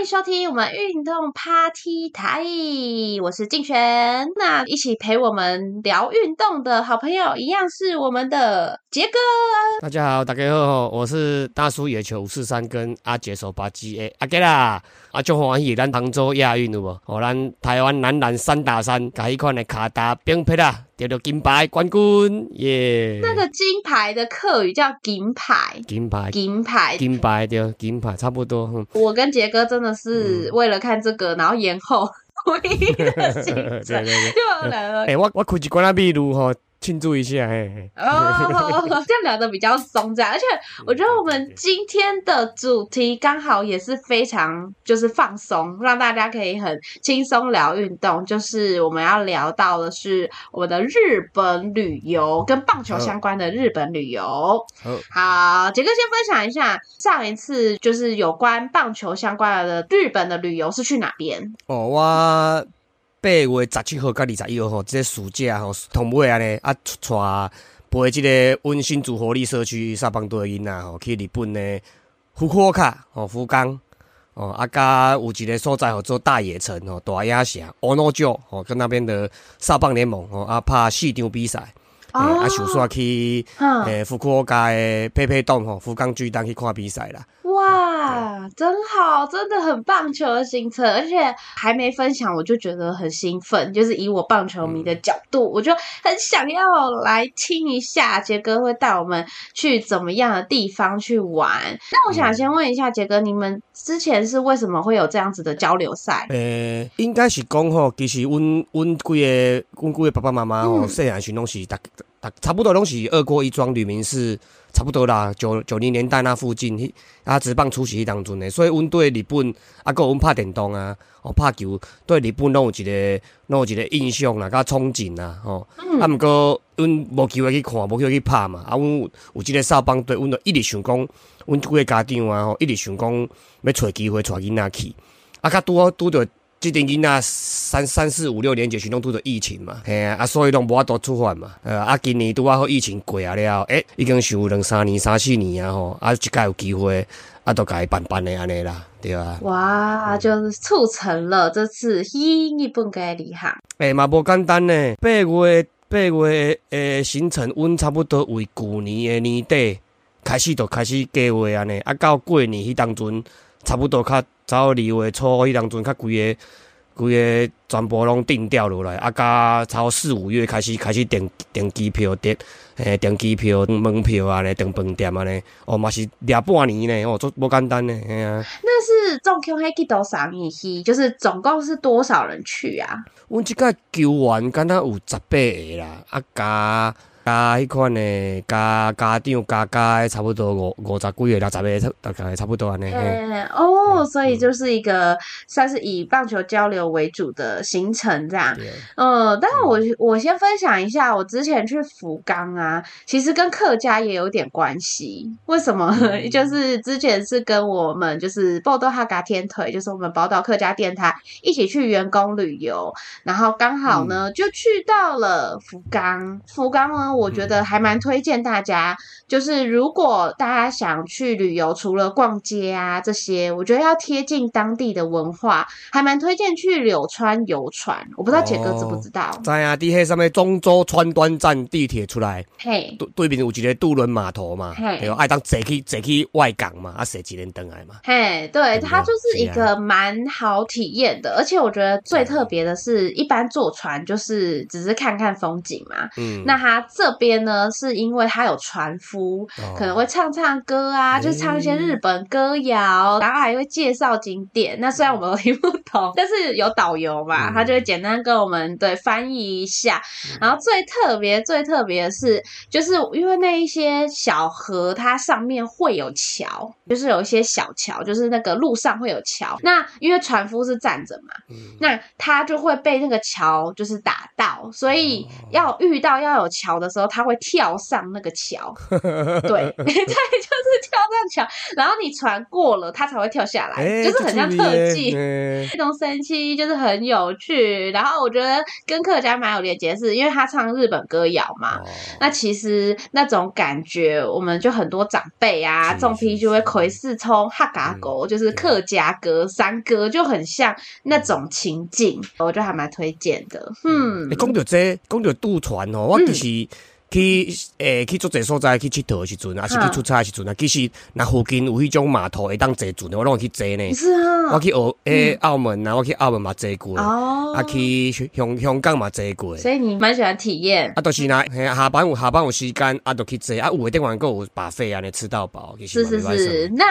迎收听我们运动 Party 台，我是静璇。那一起陪我们聊运动的好朋友，一样是我们的杰哥。大家好，大家好，我是大叔野球五四三跟阿杰手把鸡诶阿杰啦，啊，就欢喜咱杭州亚运有无？哦，咱台湾男篮三打三，甲迄款的卡达并配啦，得到金牌冠军耶！那个金牌的客语叫金牌，金牌，金牌，金牌对，金牌差不多。哼我跟杰哥真的是为了看这个，然后延后 唯一的行 对程。就来了诶、。我我开一罐啊秘鲁吼，庆祝一下嘿。嘿哦，这样聊得比较松这样，而且我觉得我们今天的主题刚好也是非常就是放松，让大家可以很轻松聊运动。就是我们要聊到的是我们的日本旅游，跟棒球相关的日本旅游。好，好，杰哥先分享一下上一次就是有关棒球相关的日本的旅游是去哪边？哦，我八月十七号到二十一号吼，即、个暑假吼，同尾安尼啊，带陪即个温馨组活力社区沙邦队的囡仔吼，去日本的福库卡吼福冈哦，啊，甲有一个所在吼做大野城吼大野城 Ono 九吼，跟那边的沙邦联盟吼啊拍四场比赛，啊，想煞去嗯，诶福库欧卡的佩佩洞吼福冈巨蛋去看比赛啦。哇，真好，真的很棒球的行程，而且还没分享，我就觉得很兴奋。就是以我棒球迷的角度，我就很想要来听一下杰哥会带我们去怎么样的地方去玩。那我想先问一下杰哥，你们之前是为什么会有这样子的交流赛？呃、应该是讲吼，其实阮阮几个阮几个爸爸妈妈吼，嗯细汉时拢是逐逐差不多拢是二过一庄吕明是差不多啦，九九零年代那附近，迄啊职棒出席迄当中的，所以阮对日本啊，有阮拍电动啊，哦拍球，对日本拢有一个拢有一个印象啦，甲憧憬啦，吼、啊，毋过阮无机会去看，无机会去拍嘛，啊，阮有有即个少棒队，阮就一直想讲，阮几个家长啊，吼，一直想讲要找机会带囡仔去。啊，较拄好拄着即阵囡仔三三四五六年级时拢拄着疫情嘛，嘿啊，啊，所以拢无法度出发嘛。呃，啊，今年拄啊好疫情过啊了，诶、已经想有两三年、三四年啊吼，啊，即届有机会，啊，都甲伊办办的安尼啦，对啊。哇，就是促成了这次新日本嘅旅行。诶、嘛无简单呢。八月八月诶行程，阮差不多为旧年诶年底开始就开始计划安尼，啊到过年迄当阵，差不多较早二月初迄当阵，较规个规个全部拢定掉落来，啊甲超四五月开始开始订订机票订诶订机票、门票啊咧，订饭店啊咧，哦嘛是掠半年咧，哦做无简单咧，嘿啊。那是总共迄几多少年去？就是总共是多少人去啊？阮即个球员敢若有十八个啦，啊加加迄款诶加家长加加的差不多五五十几个、六十个，大概差不多安尼。嘿嗯，哦，所以就是一个算是以棒球交流为主的行程这样。嗯，但是我我先分享一下，我之前去福冈啊，其实跟客家也有点关系。为什么？就是之前是跟我们就是报道哈嘎天腿，就是我们宝岛客家电台一起去员工旅游，然后刚好呢、就去到了福冈。福冈呢，我觉得还蛮推荐大家，就是如果大家想去旅游，除了逛街啊这些，我觉得要贴近当地的文化，还蛮推荐去柳川游船。我不知道杰哥知不知道？在啊，地铁上面中州川端站地铁出来，嘿，对对面有一个渡轮码头嘛，嘿对，爱当坐去坐去外港嘛，啊坐几年登来嘛。嘿，对，对它就是一个蛮好体验的，而且我觉得最特别的是，一般坐船就是只是看看风景嘛。嗯，那它这边呢，是因为他有船夫，哦。可能会唱唱歌啊，就唱一些日本歌谣，然后还会介绍景点。那虽然我们都听不懂，但是有导游嘛，嗯。他就会简单跟我们对翻译一下。然后最特别、最特别的是，就是因为那一些小河，它上面会有桥，就是有一些小桥，就是那个路上会有桥。那因为船夫是站着嘛，嗯。那他就会被那个桥就是打到，所以哦。要遇到要有桥的的时候，他会跳上那个桥，对，对，就是跳上桥，然后你船过了，他才会跳下来，哎就是很像特技。哎这种神奇就是很有趣，然后我觉得跟客家蛮有连结，是因为他唱日本歌谣嘛。哦那其实那种感觉，我们就很多长辈啊，是重批就会窥视冲哈嘎狗，就是客家歌、山歌，就很像那种情境，我觉得还蛮推荐的。嗯诶，，讲到这，讲到渡船哦，我其实去诶、去做这所在去佚佗的时阵，还是去出差的时阵啊，其实若附近有迄种码头会当坐船的，我拢会去坐呢。是啊，我去澳诶、澳门啊，我去澳门嘛坐过，哦，啊去香香港嘛坐过。所以你蛮喜欢体验。啊，就是若嘿下班有下班有时间，啊，就去坐，啊，有诶顶完够有把费安尼吃到饱，是是是，那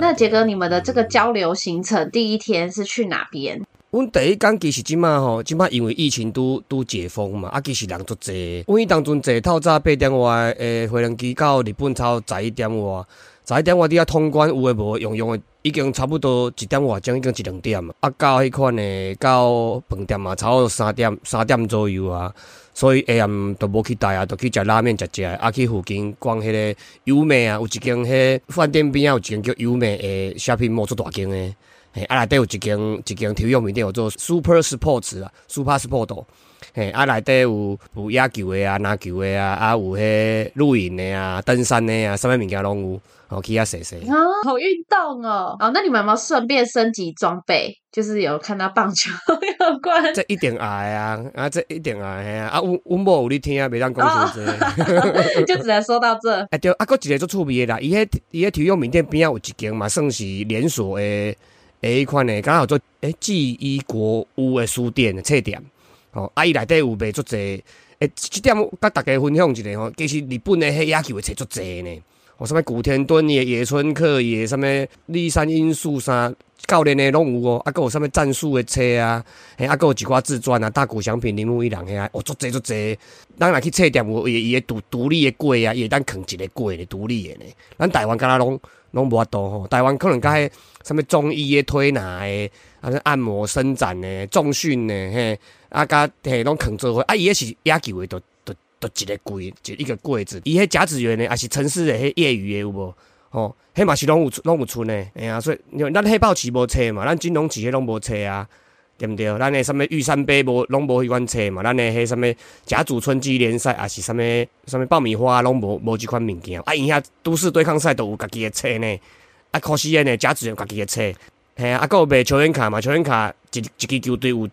那杰哥，你们的这个交流行程第一天是去哪边？阮第一工其实即马吼，即马因为疫情拄拄解封嘛，啊其实人足济。阮迄当阵坐透早八点外诶飞机到日本超十一点外，十一点外伫遐通关有诶无用用诶，已经差不多一点外钟已经一两点啊。啊到迄款诶到饭店嘛，差不多三点三点左右啊。所以下暗都无去待啊，都去食拉面食食，啊去附近逛迄个优美啊，有一间迄饭店边啊有一间叫优美诶 shopping mall 做大间诶。嘿，啊内底有一间一间体育用品店，叫做 Super Sports 啊，Super Sport。嘿，啊内底有有野球的啊、篮球的啊，啊有迄露营的啊、登山的啊，啥物物件拢有，哦去遐踅踅。啊，好运动哦！哦，那你们有没有顺便升级装备？就是有看到棒球有关这一定爱啊，啊这一定爱嘿啊，啊阮阮某有咧听啊，袂当讲伤济。就只能说到这。哎对，啊，搁一个做趣味的啦，伊迄伊迄体育用品店边啊有一间嘛，算是连锁的诶迄款的，敢若叫做诶记忆国屋的书店的册店。哦，啊伊内底有卖足济，诶，即点甲大家分享一下吼，其实日本诶迄野球的册足济呢。哦，什物古田敦也、野村克也、什物立山因素啥教练诶拢有哦，啊，搁有啥物战术诶册啊，嘿，啊，搁有一寡自传啊，大谷翔平、铃木一郎遐，哦，足济足济。咱若去册店有伊伊诶独独立诶柜啊，伊会当囥一个柜咧独立诶呢。咱台湾敢若拢拢无法度吼，台湾可能甲迄啥物中医的、推拿的，啊，按摩伸展的、重训的，嘿，啊，甲嘿拢囥做伙，啊，伊迄是野球的，都都都一个柜，就一个柜子。伊迄甲子园诶，也是城市的迄业余的有无？吼，迄嘛是拢有拢有剩诶，哎呀、所以因为咱黑豹旗无车嘛，咱金龙旗迄拢无车啊。对毋对？咱诶，啥物玉山杯无拢无迄款册嘛，咱诶迄啥物甲组春季联赛，啊是啥物啥物爆米花拢无无即款物件。啊，因遐都市对抗赛都有家己诶册呢，啊，可惜的呢，甲组有家己诶册，嘿啊，啊，有卖球员卡嘛，球员卡一一支球队有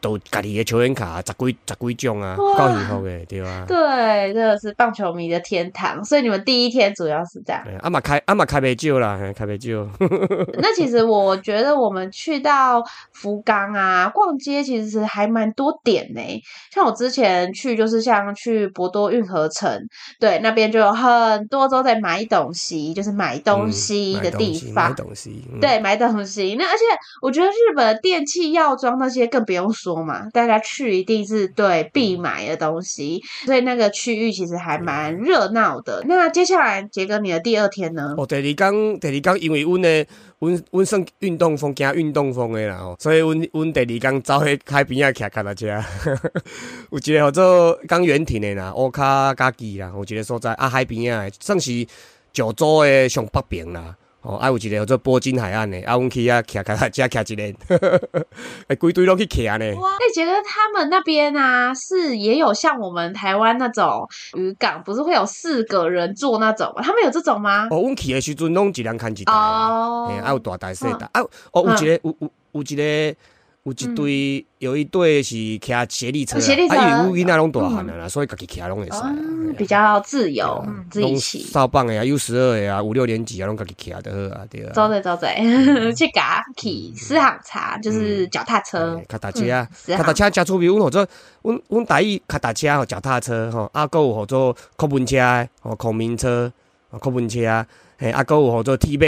都家己的球员卡，十几十几种啊，够幸福的，对啊。对，真的是棒球迷的天堂。所以你们第一天主要是这样。嘿啊嘛开啊嘛开杯酒啦，开杯酒。那其实我觉得我们去到福冈啊，逛街其实还蛮多点呢、像我之前去，就是像去博多运河城，对，那边就有很多都在买东西，就是买东西的地方。买东西，嗯，对，买东西。那而且我觉得日本的电器、药妆那些更不用说嘛，大家去一定是对必买的东西，所以那个区域其实还蛮热闹的。那接下来杰哥，你的第二天呢？哦，第二天，第二天，因为阮呢，阮阮算运动风，行运动风的啦吼，所以阮阮第二天走去海边仔徛脚踏车，有一个叫做港园亭的啦，乌卡加基啦，有一个所在啊，海边仔的，算是九州的上北边啦。哦，啊有一个叫做波金海岸的，啊，阮去啊徛脚踏车徛一日，哎，规堆拢去徛呢。哇，那杰哥他们那边啊，是也有像我们台湾那种渔港，不是会有四个人坐那种吗？他们有这种吗？哦，阮去的时阵拢一人牵一台。哦嘿，啊有大台细台，啊哦有一个有有有一个有一对有一对是骑斜力车啊，嗯斜力车啊因为有囡仔拢大汉了啦，所以家己骑拢会使啊。嗯，比较自由，自己拢骑。少棒的啊，U 十二的啊，五六年级啊，拢家己骑就好啊，对啊。走走走走，去嘎去私行茶，就是脚踏车嘿，脚踏车脚踏车真趣味。阮号做阮阮台语脚踏车吼，脚踏车吼，啊，搁有或者客运车的吼，空明车，哦客运车，嘿，啊，搁有或者铁马，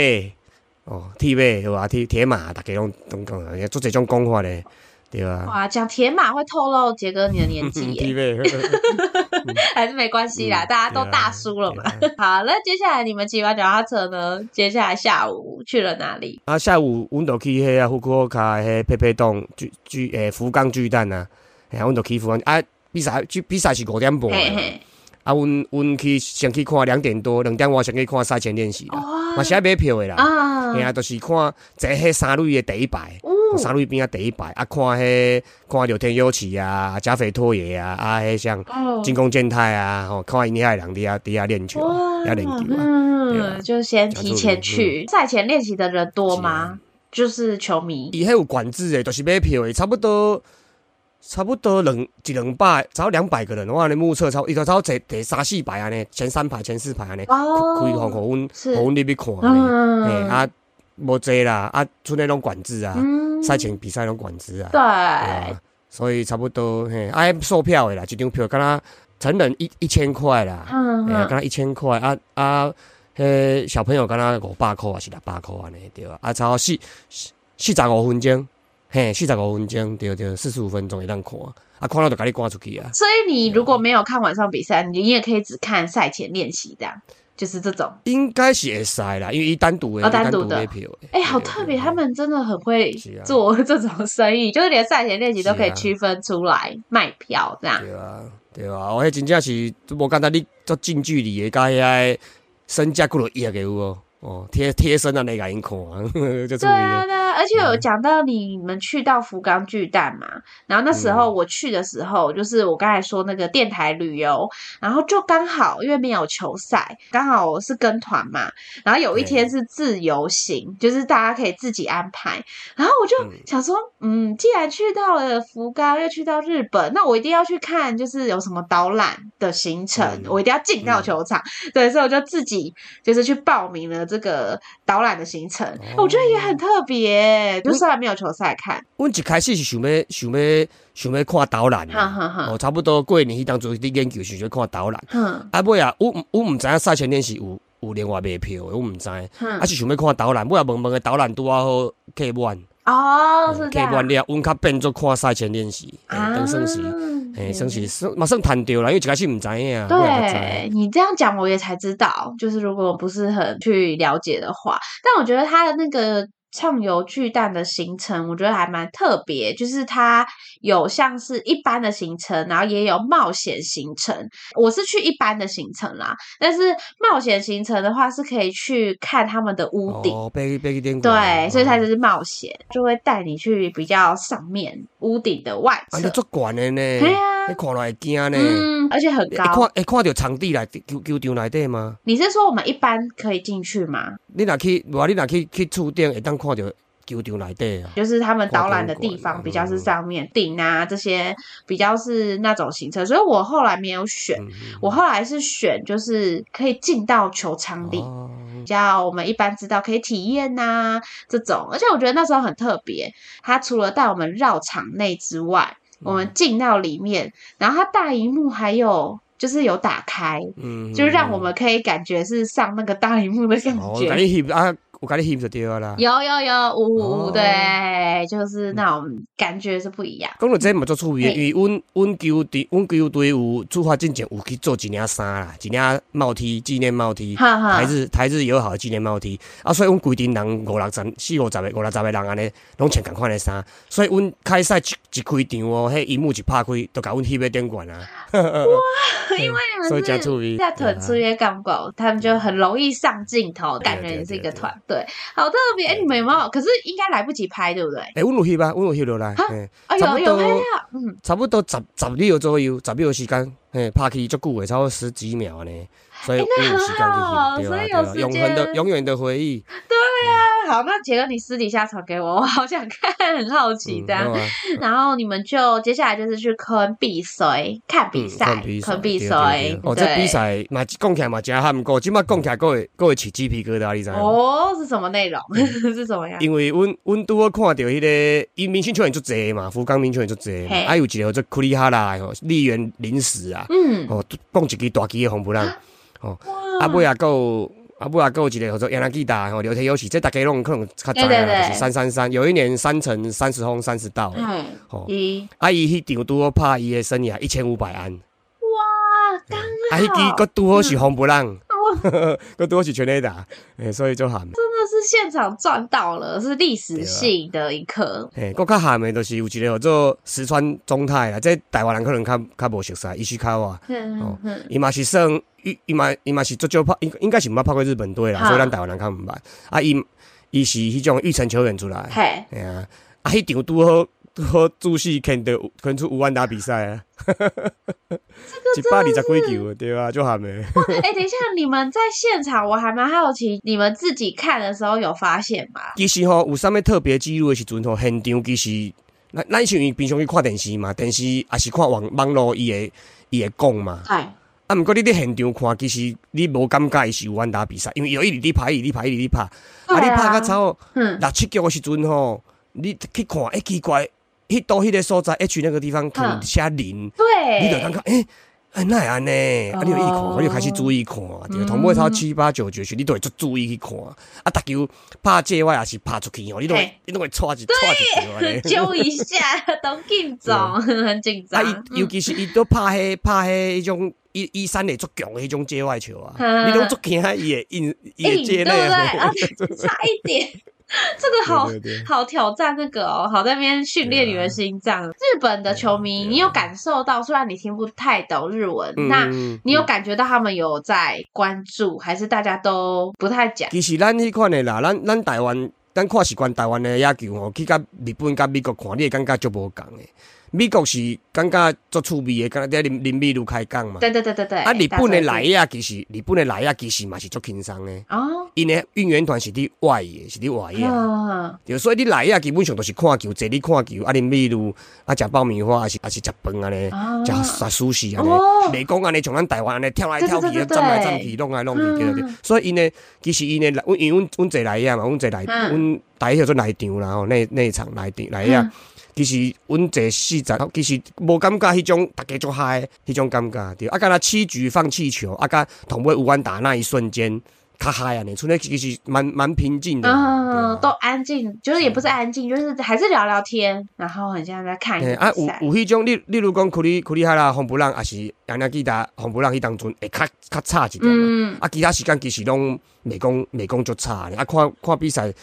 哦，铁马对吧？铁铁马，大家拢拢讲也，做这种讲法咧，对啊。哇，讲铁马会透露杰哥你的年纪铁耶，马，还是没关系啦，嗯大家都大叔了嘛。好，那接下来你们骑完脚踏车呢？接下来下午去了哪里？啊，下午阮就去迄啊福库卡迄佩佩洞巨巨诶福冈巨蛋啊，嘿，阮就去福冈啊，比赛去比赛是五点半的，嘿嘿，啊，阮阮去先去看两点多，两点外先去看赛前练习啦，哇嘛是爱买票的啦。啊嘿啊，就是看坐迄三类的第一排，哦三类边啊第一排，啊看迄看柳天优起啊、加菲托爷啊，啊迄像进攻健太啊，吼看因遐人伫遐伫遐练球，哇遐练球啊。嗯，就先提前去。赛前练习的人多吗？就是球迷伊迄有管制诶，就是买票诶，差不多差不多两一两百，差不多两百个人，我安尼目测超，伊就差不多坐第三四排安尼，前三排、前四排安尼，开哦开互互阮是。互阮入去看安尼，嗯嘿啊无济啦，啊剩诶拢管制啊，嗯。赛前比赛种管制啊，对。对啊，所以差不多嘿，啊售票诶啦，一张票敢若成人一一千块啦，嗯哎呀，嗯敢若一千块啊啊，迄小朋友敢若五百箍还是六百箍安尼对啊，啊差四四四十五分钟，嘿，四十五分钟对对，四十五分钟会当看，啊看了就赶紧赶出去啊。所以你如果没有看晚上比赛，你也可以只看赛前练习这样，就是这种。应该是会使啦，因为一单独的，哦单独的。哎、好特别，他。们真的很会做这种生意，就是连赛前练习都可以区分出来卖票这样。对啊，对啊，我迄真正是我感觉，你做近距离的，甲遐个身价几落亿个有无？哦，贴贴身的，那个因看，就注意对啊，对啊，而且有讲到你们去到福冈巨蛋嘛，然后那时嗯。候我去的时候，就是我刚才说那个电台旅游，然后就刚好因为没有球赛，刚好我是跟团嘛，然后有一天是自由行，就是大家可以自己安排，然后我就嗯。想说，嗯，既然去到了福冈，又去到日本，那我一定要去看，就是有什么导览的行程，嗯。我一定要进到嗯。球场，对，所以我就自己就是去报名了这个导览的行程，我觉得也很特别，就是还没有球赛看，我一开始是想要想要想要看导览哈哈哈。哦，差不多过年去当做伫研究想要看导览。哼。啊尾啊，我毋我毋知影赛前练习有有另外卖票的，我毋知。哼。啊，是想要看导览，尾啊问问个导览拄啊好客满，哦，是这样。客满了，阮较变做看赛前练习，嘿啊，当算是，嘿，算是。算嘛算趁着啦，因为一开始唔知影，啊对你这样讲，我也才知道，就是如果不是很去了解的话，但我觉得他的那个畅游巨蛋的行程，我觉得还蛮特别，就是它有像是一般的行程，然后也有冒险行程。我是去一般的行程啦，但是冒险行程的话是可以去看他们的屋顶。对，所以它就是冒险，就会带你去比较上面屋顶的外啊，侧你。足悬的呢，对啊你看落会惊呢。嗯，而且很会高。看会看到场地来球球场内底吗？你是说我们一般可以进去吗？你若去，我你若去去厝顶会当看到球场内底啊。就是他们导览的地方比较是上面顶啊这些比较是那种行程，所以我后来没有选，我后来是选就是可以进到球场里。哦比较我们一般知道可以体验呐、这种，而且我觉得那时候很特别。他除了带我们绕场内之外，我们进到里面，然后它大荧幕还有就是有打开，嗯就让我们可以感觉是上那个大荧幕的感哦，觉。有甲你翕就对啦。有有有，五五哦，对，就是那种感觉是不一样。讲到这嘛做趣味的，嘿因为阮阮球队阮球队有出发之前有去做一领衫啦，一领帽 T 纪念帽 T，哈哈台日台日友好纪念帽 T，啊，所以阮规定人五六十四五十个五六十个人安尼，拢穿共款的衫，所以阮开赛一一开场哦，迄荧幕一拍开，都甲阮翕喺顶管啊。哇因为你所以们是在团出约港狗，他们就很容易上镜头，感觉你是一个团队，好特别。哎，你们有没有？可是应该来不及拍，对不对？诶，阮有翕啊，阮有翕落来，哈嘿啊，差不多嗯，差不多十十秒左右，十秒的时间，嘿，拍起足久的，超过十几秒呢，所以欸那有时间去很好所以对啊有时永恒的永远的回忆，好，那杰哥你私底下传给我，我好想看，很好奇这样。然后你们就接下来就是去坑比赛看比赛嗯看比，赛，坑比对对赛，哦，这比赛嘛，讲起来嘛真罕过，即摆讲起来，各位各位起鸡皮疙瘩，你知影无？哦，是什么内容？是怎么样？因为阮阮拄好看到迄、个，伊明星球员足济嘛，福冈明星球员足济嘛，嘿。啊有一个叫做库里哈拉的吼，丽园临时啊，嗯，哦，讲一支大支的红不让，哦，哇。啊尾啊还有啊不啊还有一个叫做亚纳吉达吼，聊天游戏，这大家拢可能较知啊，对对对。就是三三三，有一年三乘三十轰三十道的，嗯，吼，一啊伊迄场拄好拍伊的生涯一千五百安，哇，刚啊迄支佫拄好是红不让，佮多是全垒打，诶，所以就喊。真的是现场赚到了，是历史性的一刻。诶，佮较喊的，就是有一个叫做石川中泰啦，即台湾人可能较较无熟悉，伊是卡哇，嗯嗯伊嘛是算，伊伊嘛伊嘛是足球拍，应应该是毋捌拍过日本队啦，所以咱台湾人较毋捌。啊，伊伊是迄种育成球员出来，嘿，哎呀，啊，迄场拄好拄好注戏牵得牵出五万打比赛啊，一百二十几球，对啊，就喊的。哎、等一下，你们在现场，我还蛮好奇，你们自己看的时候有发现吗？其实吼，有啥物特别记录的时阵吼，现场其实，咱咱是因为平常去看电视嘛，电视也是看网网络伊会伊会讲嘛。哎，啊，毋过你伫现场看，其实你无感觉伊是有完打比赛，因为伊有一直伫拍，一直伫拍，一直伫拍。啊，你拍到差不六七局的时阵吼，你去看，哎、奇怪，迄到迄个所在 H 那个地方可能写零，对，你就感觉诶。哎，那会安尼？啊，你有一直看，哦你就开始注意看，对，同尾超七八九九时，你都会足注意去看。啊，逐球拍界外也是拍出去哦，你都会你都会踹一踹一球安尼。揪一下，都紧 张，很紧张。啊，伊尤其是伊都拍迄拍迄迄种伊伊三的足强的迄种界外球啊，嗯你都足惊伊会印伊哎会界内对不对？啊啊，差一点，这个好好挑战那个哦，好在那边训练你的心脏。日本的球迷，啊你有感受到，虽然你听不太懂日文，嗯那嗯你有感觉到他们有在关注，还是大家都不太讲？其实咱迄款的啦，咱咱台湾，咱看习惯台湾的野球吼，去甲日本甲美国看，你会感觉足无同的。美国是感觉足趣味的，感觉在林林美如开讲嘛。对对对对对。啊，日本的来呀其实，日本的来呀其实嘛是足轻松的，哦，因的运援团是伫外的，是伫外野。嗯，对，所以你来呀基本上都是看球，坐你看球，啊，林美如，啊，食爆米花，还是还是食饭安尼，哦食食寿司安尼哦，袂讲安尼像咱台湾安尼跳来跳去站来站去，弄来弄去，对对。所以因呢，其实因呢，阮因为阮阮坐来呀嘛，阮坐内，嗯阮台迄做内场啦吼，内内场内场内野嗯。其实阮坐四十，其实无感觉迄种大家足嗨迄种感觉，对。啊，敢若七局放气球，啊，甲同尾有完打那一瞬间，较嗨安尼，剩咧其实蛮蛮平静的。嗯，都安静，就是也不是安静，就是还是聊聊天，然后很像在看啊，有。有迄种，你例如讲，库里库里海啦、红布朗，还是杨亚基达、红布朗迄当中会较较差一点嘛。嗯，啊，其他时间其实拢袂讲袂讲足差的，啊，看看比赛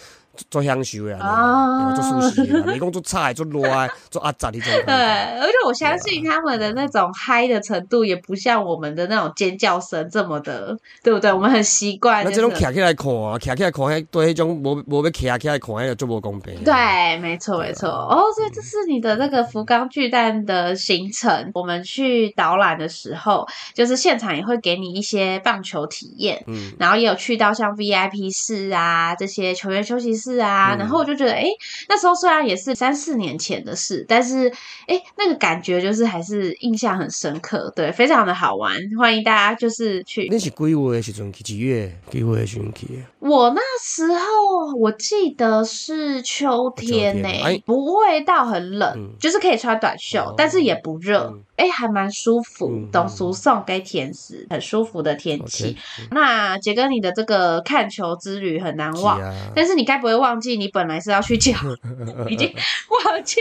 足享受啊，做舒适的啊，袂 讲做差的、足热的、足压榨迄种对，而且我相信他们的那种嗨的程度，也不像我们的那种尖叫声这么的，对不对？我们很习惯、就是。咱这种徛起来看啊，徛起来看，对迄种无无要徛起来看，迄个足无公平。对，没错，没错。啊哦，所以这是你的那个福冈巨蛋的行程。我们去导览的时候，就是现场也会给你一些棒球体验，嗯，然后也有去到像 VIP 室啊这些球员休息室啊，嗯然后我就觉得，哎，那时候虽然也是三四年前的事，但是哎，那个感觉就是还是印象很深刻，对，非常的好玩，欢迎大家就是去。那是几月的时候去？几月？几月的时候去？我那时候我记得是秋天呢、秋天哎不会到很冷，嗯就是可以穿短袖，哦但是也不热嗯，哎、还蛮舒服，嗯懂输送给甜食，很舒服的天气。那杰哥，你的这个看球之旅很难忘。但是你该不会忘记你本来是要去交，已经忘记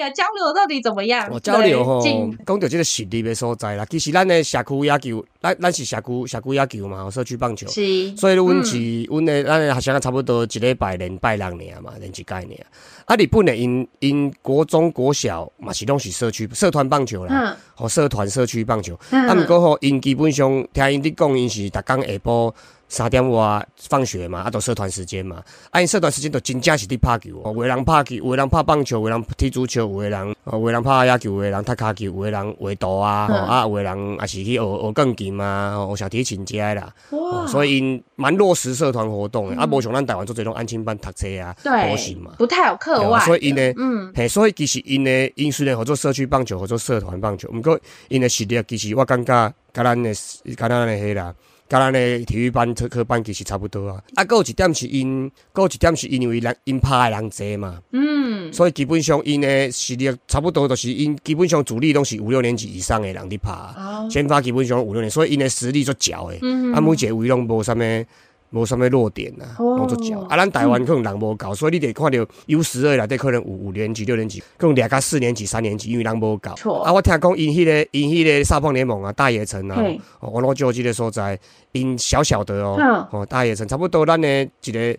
有交流到底怎么样？我交流吼对进，讲到这个实力的所在啦。其实咱的社区野球，咱咱是社区社区野球嘛，吼社区棒球。是，所以阮嗯是阮的咱的学生差不多一礼拜连拜六年嘛，连一届年。啊，日本的因因国中国小嘛是拢是社区社团棒球啦，嗯吼社团社区棒球。嗯啊，毋过吼因基本上听因伫讲，因是逐工下晡三点外放学嘛，啊，都社团时间嘛。啊，因社团时间都真正是伫拍球，哦，有的人拍球，有的人拍棒球，有的人踢足球，有的人哦，有的人拍野球，有的人踢骹球，有的人画图啊，吼、嗯啊，有的人也是去学学钢琴啊，吼学小提琴之类啦。哦哇，所以因蛮落实社团活动的，啊，无像咱台湾做这种安亲班读册啊，补习嘛对，。不太有课外，所以因呢，嗯，嘿，所以其实因呢，因虽然合作社区棒球，合作社团棒球，毋过因诶实力其实我感觉，甲咱诶，甲咱诶迄啦，甲咱的体育班、特科班其实差不多啊。啊，搁有一点是因，搁有一点是因为人因拍的人侪嘛，嗯，所以基本上因的实力差不多，都是因基本上主力拢是五六年级以上的人伫拍，哦，先发基本上五六年，所以因的实力足强的。嗯啊，每一个位拢无啥物，无啥物弱点啊，哦拢足少。啊，咱台湾可能人无够，所以你得看到 U 十二内底可能有五年级、六年级，可能掠到四年级、三年级，因为人无够。错啊，我听讲因迄个因迄个沙棒联盟啊，大野城啊，哦我老就即个所在，因小小的哦，嗯哦大野城差不多咱的一个。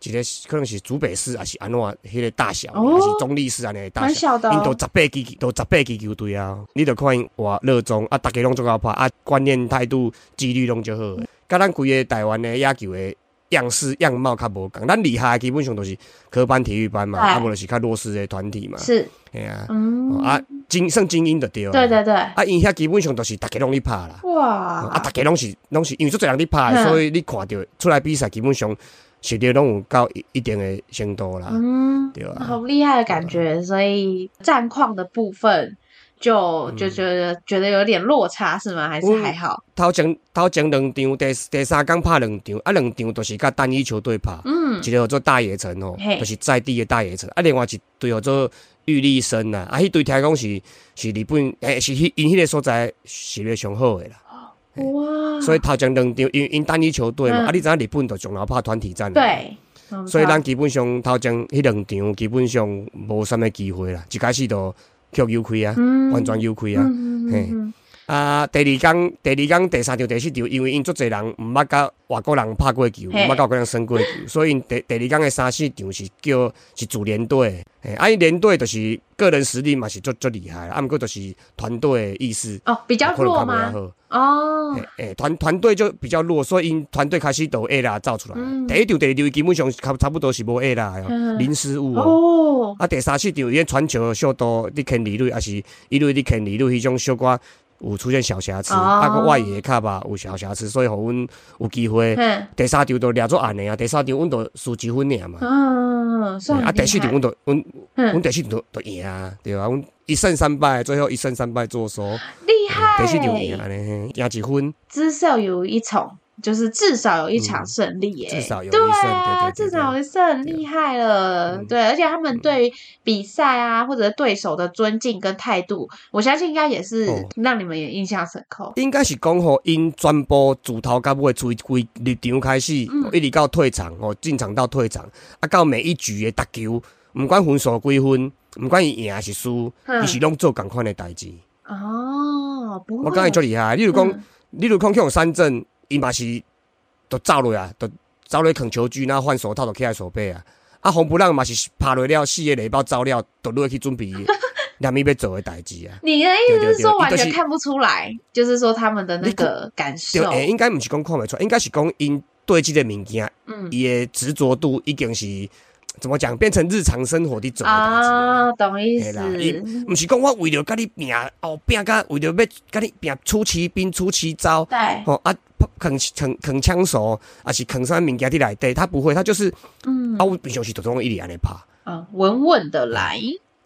一个可能是竹北市，还是安怎迄个大小，哦还是中立市安尼的大小。因都十八支，都十八支球队啊！你着看因活热衷啊，大家拢足够拍啊，观念态度、纪律拢就好。甲咱规个台湾的野球的样式样貌较无共，咱厉害的基本上都是科班体育班嘛，哎。啊无就是较弱势的团体嘛，是。嘿啊，嗯。哦啊精算精英的对。对对对，啊，因遐基本上都是逐家拢咧拍啦，哇。啊，逐家拢是拢是因为做侪人咧拍，嗯所以你看着出来比赛基本上实力拢有到一一定的程度啦，嗯，对啊。好厉害的感觉，所以战况的部分就就觉得觉得有点落差是吗？还是嗯还好？头前头前两场，第第三天拍两场，啊两场都是甲单一球队拍，嗯，一个叫做大野城吼嘿，就是在地的大野城，啊另外一队叫做玉立生呐，啊迄队听讲是是日本诶、是迄因迄个所在实力上好的啦，哇，所以头前两场因因单一球队嘛，嗯。啊你知影日本都从来拍团体战的，，对，嗯所以咱基本上头前迄两场基本上无啥物机会啦，一开始就扣油开啊，嗯完全油开啊。嗯嘿嗯啊，第二工、第二工、第三场、第四场，因为因足侪人毋捌甲外国人拍过球，毋捌甲外国人升过球，所以因第第二工的三四场是叫是主连队，嘿，啊，因连队就是个人实力嘛是足足厉害，啊，毋过就是团队的意识哦，比较弱吗？哦，嘿，诶，团团队就比较弱，所以因团队开始都 A 啦造出来，嗯。第一场、第二场基本上差差不多是无 A 啦嗯。零失误哦。哦，啊，第三四场伊传球的速度，你牵离率，还是因为你牵离率迄种小可有出现小瑕疵，哦。啊个外野卡吧有小瑕疵，所以互阮有机会。嗯第三场都掠做安尼啊，第三场阮都输一分尔嘛。嗯，算啊，第四场阮都阮阮嗯，第四场都都赢啊，对啊，阮一胜三败，最后一胜三败做收，厉害，第四场赢安尼，赢一分，至少有一场，就是至少有一场胜利至少有一对胜，啊，对对对至少有一胜，很厉害了。嗯对，而且他们对比赛啊或者对手的尊敬跟态度，我相信应该也是哦让你们也印象深刻。应该是讲吼，因全部主头到尾，从规入场开始，嗯一直到退场，哦进场到退场，啊到每一局的打球，毋管分数几分，毋管伊赢还是输，嗯伊是拢做共款的代志。哦，不会，我感觉足厉害。例如讲，嗯例如讲像三振，伊嘛是都走落啊，都走落扛球具，然后换手套，就起来手背啊。啊，红不浪嘛是拍落了四个礼包走了，都落去准备 两米要做的代志啊。你的意思对对对是说完全看不出来，就是说他们的那个感对，受，诶、应该毋是讲看袂出来，应该是讲因对即个物件，嗯伊的执着度已经是怎么讲，变成日常生活的代志啊。啊，懂意思嘿啦，伊毋是讲我为了甲你拼哦拼甲为了要甲你拼出奇兵出奇招，对，哦啊，啃啃啃枪手，还是啃啥物件伫内底，他不会，他就是嗯。啊，我平常时都总一直安尼拍。啊，稳稳的来，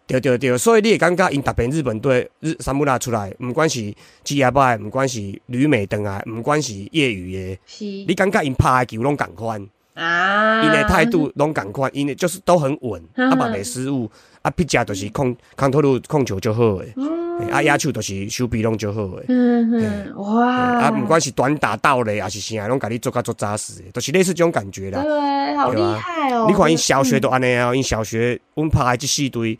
对对对，所以你会感觉因逐遍日本队日三木拉出来，毋管是职业派，毋管是旅美登啊，毋管是业余的，是。你感觉因拍的球拢共款。啊，因的态度拢共款，因的就是都很稳，嗯。啊嘛袂失误，啊 pitch 就是控控投入控球就好诶，嗯，啊野手就是手臂拢就好诶，嗯哼，哇，啊不管是短打倒嘞，还是啥，拢甲你做甲做扎实都，就是类似这种感觉啦。对，好厉害哦！你看因小学嗯都安尼啊，因小学阮拍诶即四队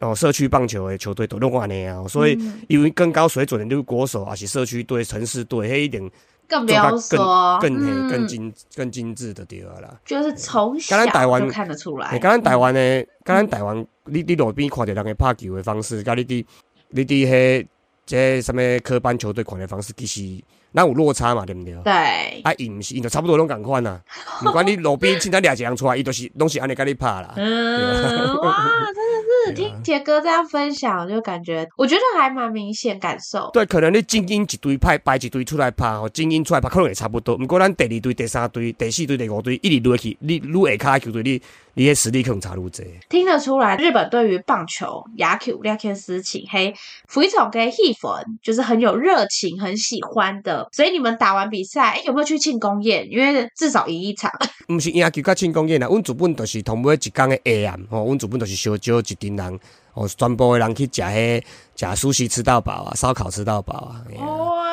哦社区棒球诶球队都拢安尼啊，所以嗯。因为更高水准的就是国手，还是社区队、城市队，迄一定更不要说更更嘿嗯更精更精致的对啊啦。就是从小就看得出来欸，，甲咱台湾的，刚刚台湾，你你路边看着人个拍球的方式，甲你伫你伫迄这什么科班球队看的方式，其实咱有落差嘛，对毋对？对，啊，伊毋是，伊就差不多拢共款啦。毋管你路边凊彩掠一人出来，伊都是拢是安尼甲你拍啦。嗯，哇，真的听杰哥这样分享，就感觉我觉得还蛮明显感受。对，可能你精英一队派排一队出来拍，吼，精英出来拍可能也差不多。不过咱第二队、第三队、第四队、第五队一直落去，你愈下卡的球队，你你的实力可能差愈济。听得出来，日本对于棒球、野球、亚天斯情嘿，服一种给气氛，就是很有热情、很喜欢的。所以你们打完比赛，哎，有没有去庆功宴？因为至少赢一场。毋是野球甲庆功宴啦，阮主本就是同每一工的下暗，吼，阮主本就是烧酒一群人，哦，全部的人去食迄食寿司吃到饱啊，烧烤吃到饱啊。嘿啊哇，啊例如，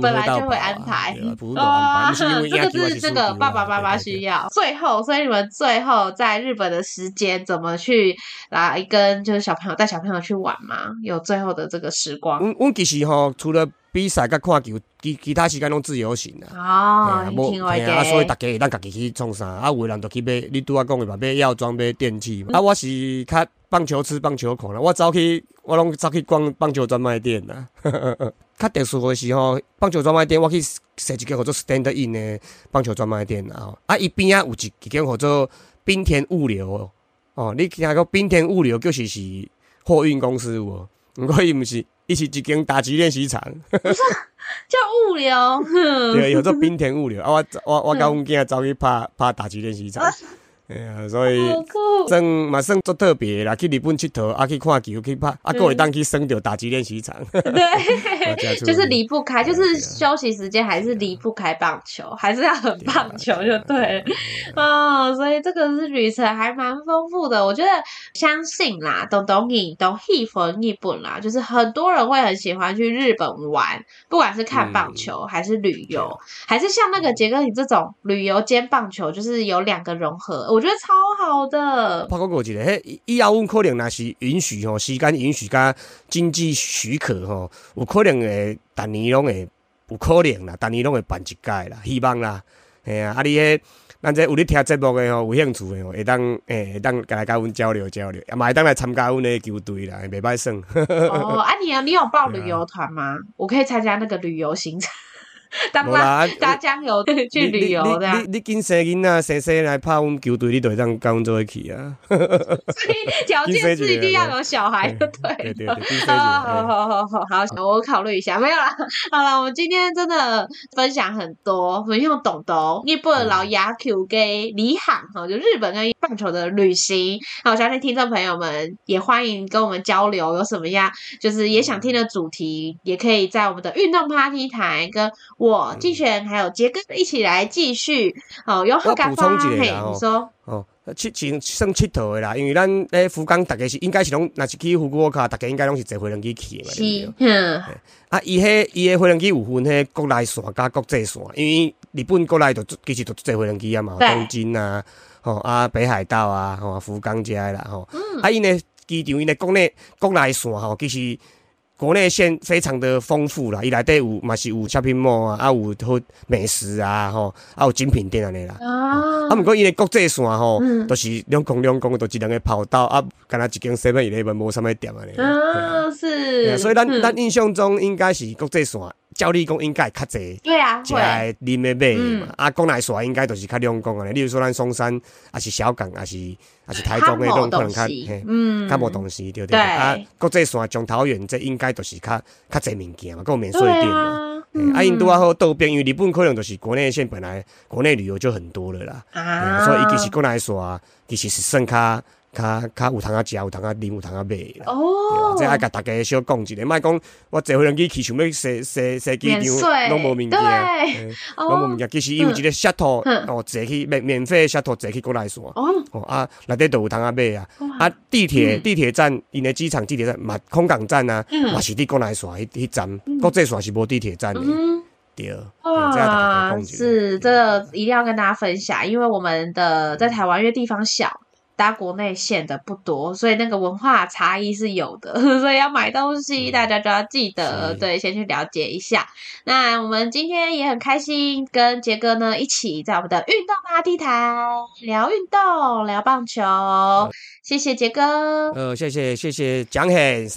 本来就会安排这个是这个爸爸妈妈对对对需要。最后，所以你们最后在日本的时间怎么去来跟就是小朋友带小朋友去玩吗？有最后的这个时光阮阮其实吼，除了比赛甲看球，其其他时间拢自由行啦。哦，嘿啊听我所以大家会当家己去创啥，啊，有的人就去买，你拄仔讲的嘛，买药妆、买电器嘛。啊，我是较棒球吃棒球看啦，我走去，我拢走去逛棒球专卖店啦。较特殊的是吼，棒球专卖店我去踅一间叫做 Stand In 的棒球专卖店啊，啊，伊边啊有一一间叫做冰田物流哦，哦你听过冰田物流就是是货运公司有无？毋过伊毋是，伊是一间打击练习场。叫物流，哼。对，有做冰田物流。啊，我我我甲阮囝走去拍拍打击练习场，哎呀，所以好酷。算嘛算足特别的啦，去日本佚佗，啊去看球，去拍，啊，各会当去升着打击练习场，对，就是离不开，就是休息时间还是离不开棒球，还是要很棒球就对了。哦，所以这个是旅程还蛮丰富的。我觉得相信啦，懂懂你懂日本日本啦，就是很多人会很喜欢去日本玩，不管是看棒球、还是旅游，还是像那个杰哥你这种旅游兼棒球，就是有两个融合，我觉得超好的。拍过过一个，迄以后阮可能若是允许吼，时间允许加经济许可吼，有可能会逐年拢会有可能啦，逐年拢会办一届啦，希望啦，嘿啊，啊你迄咱这有咧听节目的吼，有兴趣诶吼，会当诶会当来甲阮交流交流，也嘛会当来参加阮的球队啦，袂歹耍。哦，啊你有你有报旅游团吗？我可以参加那个旅游行程，当无啦大，大江有去旅游你这样你，你你紧生囡仔生生来拍阮球队，你就会当甲阮做一起啊。条件是一定要有小孩，对不对？好好。好好好好，我考虑一下，没有啦。好了，我们今天真的分享很多，很用懂懂日本老牙 Q 给李航哈，就日本跟棒球的旅行。那我相信听众朋友们也欢迎跟我们交流，有什么样就是也想听的主题，也可以在我们的运动 Party 台跟我季璇还有杰哥一起来继续哦。有好我感补充一个嘿，你说。哦，佚佚算佚佗的啦，因为咱咧福冈大家是应该是拢，若是去福国卡，大家应该拢是坐飞轮机去的嘛。是，嗯，啊，伊迄伊的飞轮机有分迄国内线甲国际线，因为日本国内就其实就坐飞轮机啊嘛，东京啊，吼啊北海道啊，吼福冈遮的啦，吼、嗯。啊因呢机场因的国内国内线吼，其实国内线非常的丰富啦，伊内底有嘛是有 shopping mall 啊，啊有好美食啊，吼啊有精品店安尼啦。啊。啊，毋过伊的国际线吼，嗯。都是两公两公，都一两个跑道啊，敢若一间 seven eleven 无啥物店安尼。嘿啊。啊，嘿是，啊所以咱嗯。咱印象中应该是国际线，照理讲应该会较济。对啊，食会，的啉的买嘛嗯，啊，国内线应该就是较两公安尼。例如说咱松山，啊是小港，啊是啊是台中的，较无拢可能较嗯，较无东西，对不对对？啊，国际线从桃园这应该就是较较济物件嘛，还有免税店嘛。啊，嘿啊，因拄啊好倒边，因为日本可能就是国内线本来国内旅游就很多了啦，嘿啊，所以伊其实国内线其实是算较较较有通啊食，有通啊啉，有通啊买啦。哦。啊，，这爱甲大家小讲一下，莫讲我坐飞机去，想要坐坐坐机场，拢无物件，拢无物哦件。其实伊有一个 shuttle，嗯。哦，坐去免免费的 shuttle 坐去国内线，哦，哦啊，内底都有通啊买啊。哇。啊，地铁嗯。地铁站，因的机场地铁站嘛，空港站啊，嗯。嘛是伫国内线迄迄站，国际线是无地铁站的，嗯。对。哇，讲是这个一定要跟大家分享，因为我们的在台湾因为地方小，搭国内线的不多，所以那个文化差异是有的，所以要买东西嗯大家就要记得，是对，先去了解一下。那我们今天也很开心，跟杰哥呢一起在我们的运动 Party 台聊运动、聊棒球，谢谢杰哥。呃，谢谢谢谢蒋很